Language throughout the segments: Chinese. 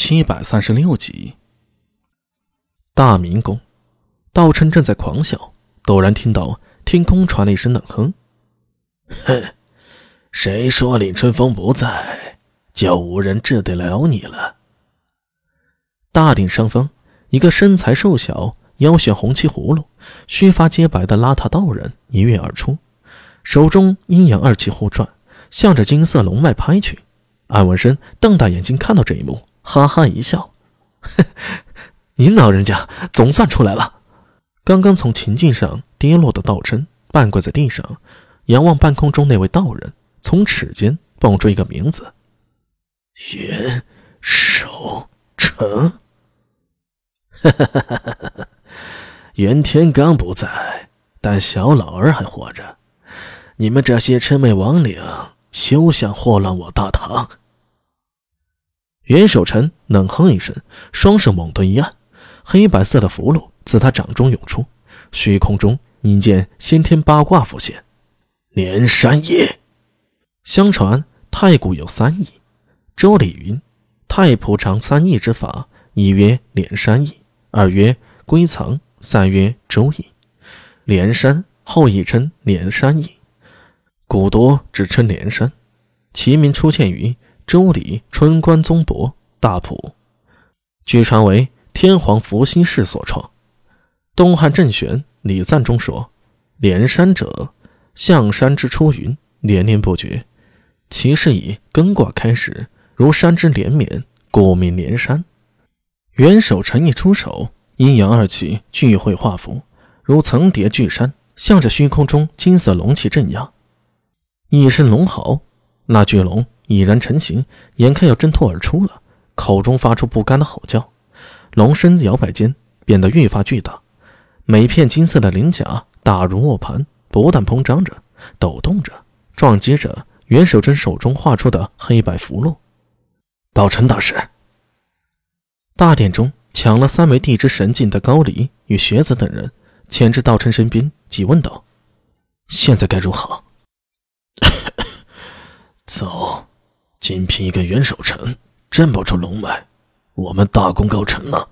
七百三十六集，大明宫，道琛正在狂笑，陡然听到天空传来一声冷哼：“哼，谁说李春风不在，就无人治得了你了？”大殿上方，一个身材瘦小、腰悬红旗葫芦、须发皆白的邋遢道人一跃而出，手中阴阳二气互转，向着金色龙脉拍去。安文生瞪大眼睛看到这一幕。哈哈一笑，您老人家总算出来了。刚刚从琴颈上跌落的道真半跪在地上，仰望半空中那位道人，从齿间蹦出一个名字：袁守诚。哈哈哈哈哈！袁天罡不在，但小老儿还活着。你们这些魑魅魍魉，休想祸乱我大唐！袁守诚冷哼一声，双手猛地一按，黑白色的符箓自他掌中涌出，虚空中引见先天八卦浮现。连山易，相传太古有三易，周礼云：太仆长三易之法，一曰连山易，二曰归藏，三曰周易。连山后亦称连山易，古多只称连山，其名出现于。周礼春官宗伯大谱，据传为天皇伏羲氏所创。东汉郑玄礼赞中说：“连山者，象山之出云，连绵不绝。其是以根卦开始，如山之连绵，故名连山。”元首臣一出手，阴阳二气聚会化符，如层叠巨山，向着虚空中金色龙气镇压。一声龙嚎，那巨龙。已然成型，眼看要挣脱而出了，口中发出不甘的吼叫。龙身子摇摆间变得愈发巨大，每片金色的鳞甲大如磨盘，不断膨胀着、抖动着，撞击着袁守贞手中画出的黑白符箓。道成大师，大殿中抢了三枚地之神境的高离与学子等人，牵至道琛身边，急问道：“现在该如何？” 走。仅凭一个元守城镇不住龙脉，我们大功告成了。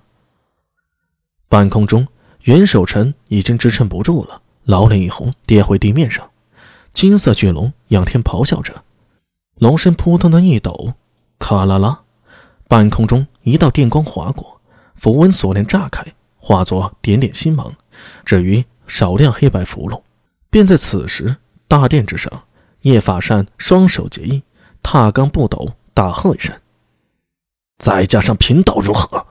半空中，元守城已经支撑不住了，老脸一红，跌回地面上。金色巨龙仰天咆哮着，龙身扑通的一抖，咔啦啦，半空中一道电光划过，符文锁链炸开，化作点点星芒，至于少量黑白符箓。便在此时，大殿之上，叶法善双手结印。踏罡不抖，大喝一声：“再加上贫道如何？”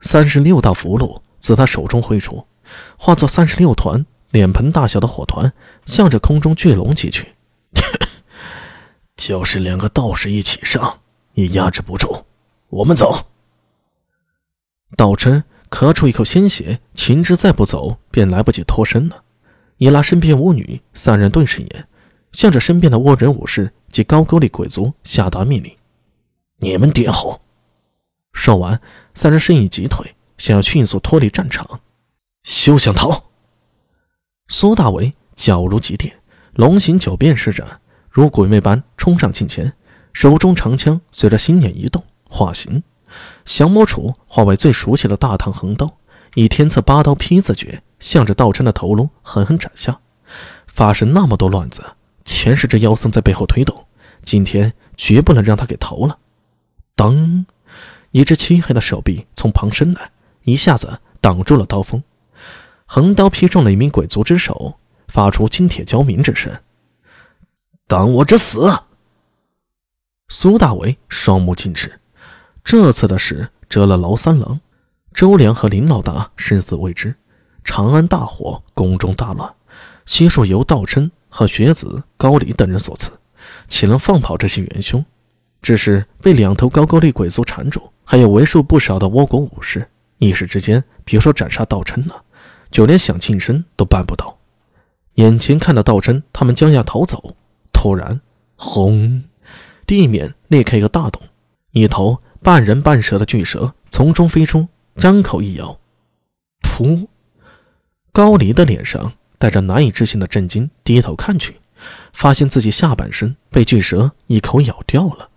三十六道符箓自他手中挥出，化作三十六团脸盆大小的火团，向着空中巨龙击去。就是两个道士一起上，也压制不住。我们走。道琛咳出一口鲜血，秦之再不走，便来不及脱身了。一拉身边巫女，三人对视一眼，向着身边的倭人武士。及高句丽鬼族下达命令：“你们点后。”说完，三人身影急退，想要迅速脱离战场。休想逃！苏大为脚如急电，龙行九变施展，如鬼魅般冲上近前，手中长枪随着心念一动化形，降魔杵化为最熟悉的大唐横刀，以天策八刀劈字诀，向着道琛的头颅狠狠斩下。发生那么多乱子。全是这妖僧在背后推动，今天绝不能让他给逃了。当，一只漆黑的手臂从旁伸来，一下子挡住了刀锋，横刀劈中了一名鬼族之手，发出金铁交鸣之声。挡我之死！苏大为双目尽赤，这次的事折了劳三郎、周良和林老大生死未知。长安大火，宫中大乱，悉数由道琛。和学子高离等人所赐，岂能放跑这些元凶？只是被两头高句丽鬼族缠住，还有为数不少的倭国武士，一时之间，别说斩杀道琛了，就连想近身都办不到。眼前看到道琛他们将要逃走，突然，轰！地面裂开一个大洞，一头半人半蛇的巨蛇从中飞出，张口一咬，噗！高离的脸上。带着难以置信的震惊，低头看去，发现自己下半身被巨蛇一口咬掉了。